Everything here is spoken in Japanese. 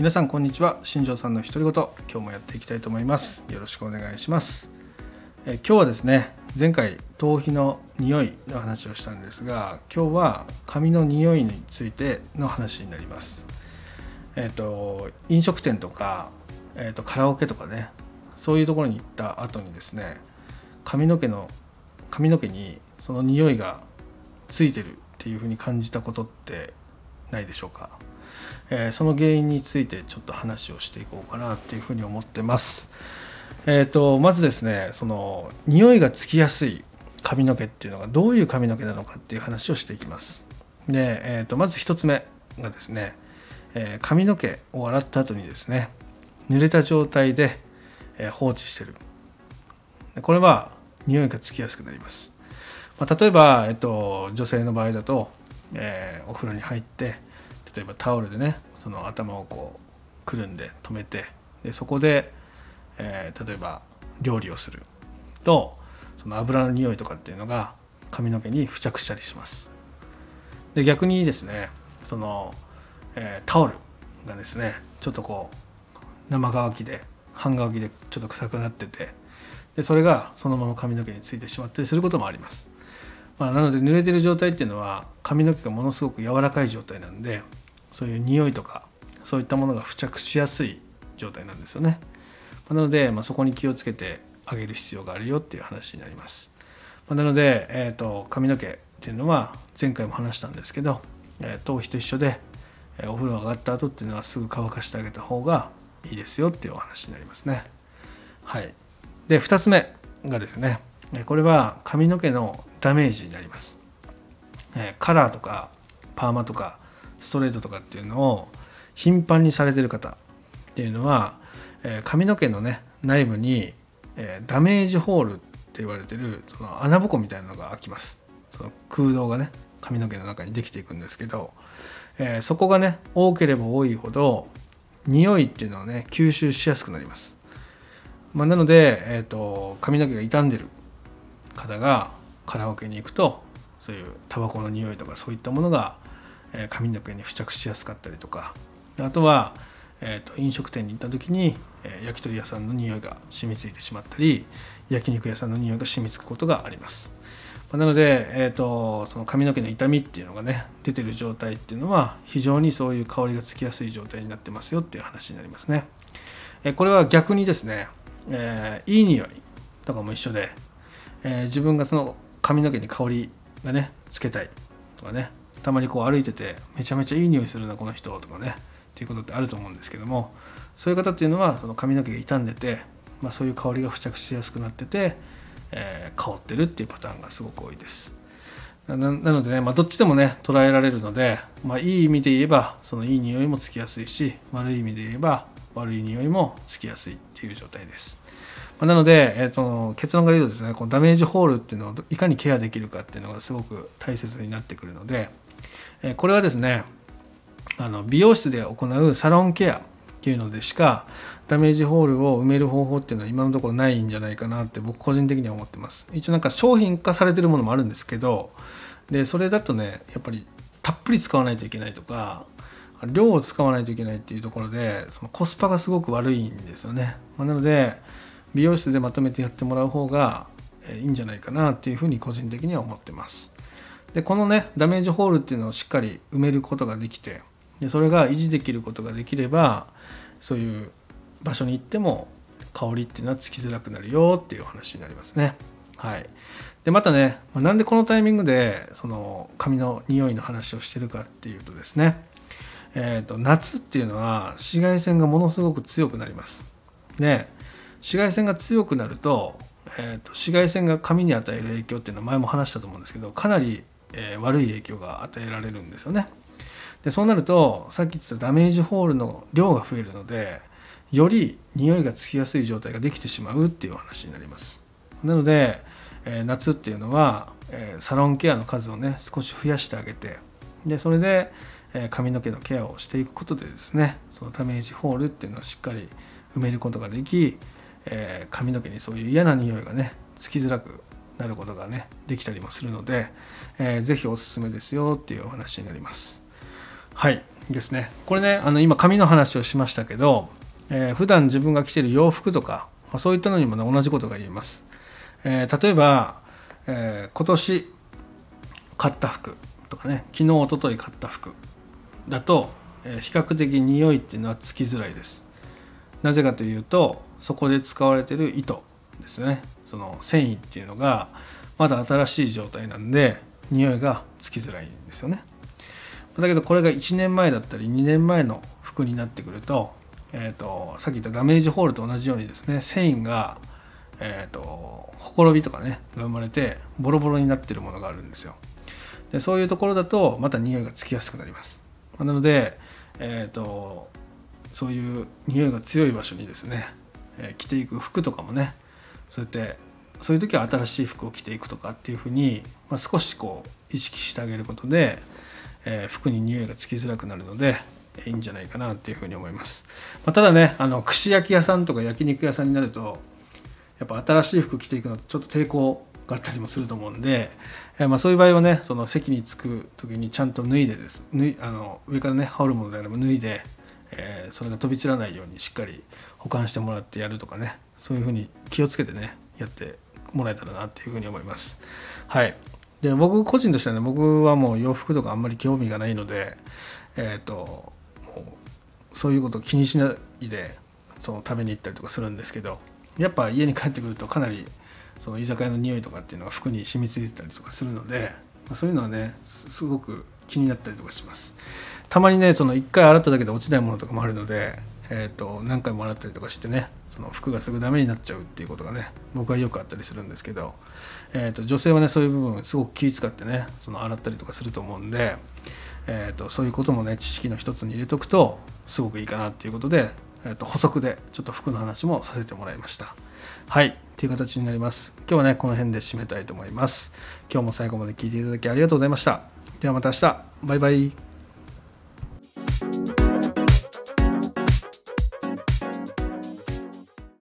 皆さんこんにちは。新庄さんの独り言。今日もやっていきたいと思います。よろしくお願いします。え今日はですね前回頭皮の匂いの話をしたんですが今日は髪の匂いについての話になります。えっ、と飲食店とか、えーとカラオケとかねそういうところに行った後にですね髪の毛の髪の毛にその匂いがついてるっていうふうに感じたことってないでしょうか、えーその原因についてちょっと話をしていこうかなっていうふうに思ってます。えー、とまずですねその匂いがつきやすい髪の毛っていうのがどういう髪の毛なのかっていう話をしていきます。で、えー、とまず1つ目がですね、えー髪の毛を洗った後にですね濡れた状態で、え放置してる。これは匂いがつきやすくなります、まあ、例えば、えっと、女性の場合だと、えーお風呂に入って例えばタオルでねその頭をこうくるんで止めてでそこで、えー例えば料理をするとその油の匂いとかっていうのが髪の毛に付着したりします。で逆にですねその、えータオルがですねちょっとこう生乾きで半乾きでちょっと臭くなっててでそれがそのまま髪の毛についてしまったりすることもあります、まあ、なので濡れてる状態っていうのは髪の毛がものすごく柔らかい状態なんでそういう匂いとかそういったものが付着しやすい状態なんですよね。まなので、まあ、そこに気をつけてあげる必要があるよっていう話になります、まなので、えー、と髪の毛っていうのは前回も話したんですけど、えー頭皮と一緒で、えお風呂上がった後っていうのはすぐ乾かしてあげた方がいいですよっていうお話になりますね。はい。で2つ目がですねこれは髪の毛のダメージになります。カラーとかパーマとかストレートとかっていうのを頻繁にされてる方っていうのは、髪の毛のね内部に、ダメージホールって言われてるその穴ぼこみたいなのが開きます。その空洞がね髪の毛の中にできていくんですけど、えそこがね多ければ多いほど匂いっていうのをね吸収しやすくなります、まあ、なので、えー、と髪の毛が傷んでる方がカラオケに行くとそういうタバコの匂いとかそういったものが、え髪の毛に付着しやすかったりとかあとは、えーと飲食店に行った時に、え焼き鳥屋さんの匂いが染みついてしまったり焼肉屋さんの匂いが染みつくことがありますまなので、えー、とその髪の毛の痛みっていうのがね出てる状態っていうのは非常にそういう香りがつきやすい状態になってますよっていう話になりますね。えーこれは逆にですね、えいい匂いとかも一緒で、えー自分がその髪の毛に香りがねつけたいとかねたまにこう歩いててめちゃめちゃいい匂いするなこの人とかねっていうことってあると思うんですけどもそういう方っていうのはその髪の毛が傷んでて、まあ、そういう香りが付着しやすくなってて、えー香ってるっていうパターンがすごく多いです。なのでね、まあ、どっちでもね捉えられるので、まあ、いい意味で言えばそのいい匂いもつきやすいし悪い意味で言えば悪い匂いもつきやすいっていう状態です、なので、えー、と結論から言うとですねこのダメージホールっていうのをいかにケアできるかっていうのがすごく大切になってくるので、えーこれはですねあの美容室で行うサロンケアっていうのでしかダメージホールを埋める方法っていうのは今のところないんじゃないかなって僕個人的には思ってます。一応なんか商品化されてるものもあるんですけどでそれだとねやっぱりたっぷり使わないといけないとか量を使わないといけないっていうところでそのコスパがすごく悪いんですよね、まあなので美容室でまとめてやってもらう方がいいんじゃないかなっていうふうに個人的には思ってます。でこのねダメージホールっていうのをしっかり埋めることができてでそれが維持できることができればそういう場所に行っても香りっていうのはつきづらくなるよっていう話になりますね。はい。でまたねまあなんでこのタイミングでその髪の匂いの話をしてるかっていうとですね。えー、と夏っていうのは紫外線がものすごく強くなります。で紫外線が強くなると,、えー、と紫外線が髪に与える影響っていうのは前も話したと思うんですけどかなり、えー悪い影響が与えられるんですよね。でそうなるとさっき言ったダメージホールの量が増えるのでより匂いがつきやすい状態ができてしまうっていう話になります。なので、えー夏っていうのは、えーサロンケアの数をね少し増やしてあげてでそれで、えー髪の毛のケアをしていくことでですねそのダメージホールっていうのをしっかり埋めることができ、えー髪の毛にそういう嫌な匂いがねつきづらくなることがねできたりもするので、えーぜひおすすめですよっていうお話になります。はいですね。これねあの今髪の話をしましたけど、えー、普段自分が着てる洋服とか、まあ、そういったのにも、ね、同じことが言えます、えー、例えば、えー、今年買った服とかね昨日おととい買った服だと、えー、比較的匂いっていうのはつきづらいです。なぜかというとそこで使われてる糸ですね。その繊維っていうのがまだ新しい状態なんで匂いがつきづらいんですよね。だけどこれが1年前だったり2年前の服になってくると,、えーと、さっき言ったダメージホールと同じようにですね繊維が、えーと、ほころびとかねが生まれてボロボロになってるものがあるんですよ。でそういうところだとまた匂いがつきやすくなります。なので、えーとそういう匂いが強い場所にですね、えー、着ていく服とかもねそうやってそういう時は新しい服を着ていくとかっていうふうに、まあ、少しこう意識してあげることで、えー、服に匂いがつきづらくなるのでいいんじゃないかなっていうふうに思います、まあ、ただねあの串焼き屋さんとか焼肉屋さんになるとやっぱ新しい服着ていくのとちょっと抵抗があったりもすると思うんで、えー、まあ、そういう場合はねその席に着く時にちゃんと脱いでです脱いあの上からね羽織るものであれば脱いで、えー、それが飛び散らないようにしっかり保管してもらってやるとかねそういうふうに気をつけてねやってもらえたらなっていうふうに思います。はい。で、僕個人としてはね、僕はもう洋服とかあんまり興味がないので、えっ、ー、と、そういうことを気にしないで、その食べに行ったりとかするんですけど、やっぱ家に帰ってくるとかなりその居酒屋の匂いとかっていうのが服に染みついてたりとかするので、そういうのはね、すごく気になったりとかします。たまにね、その1回洗っただけで落ちないものとかもあるので、えーと、何回も洗ったりとかしてねその服がすぐダメになっちゃうっていうことがね僕はよくあったりするんですけど、えーと、女性はねそういう部分すごく気遣ってねその洗ったりとかすると思うんで、えーと、そういうこともね知識の一つに入れとくとすごくいいかなっていうことで、えー、と補足でちょっと服の話もさせてもらいました。はいっていう形になります。今日はねこの辺で締めたいと思います。今日も最後まで聞いていただきありがとうございました。ではまた明日。バイバイ。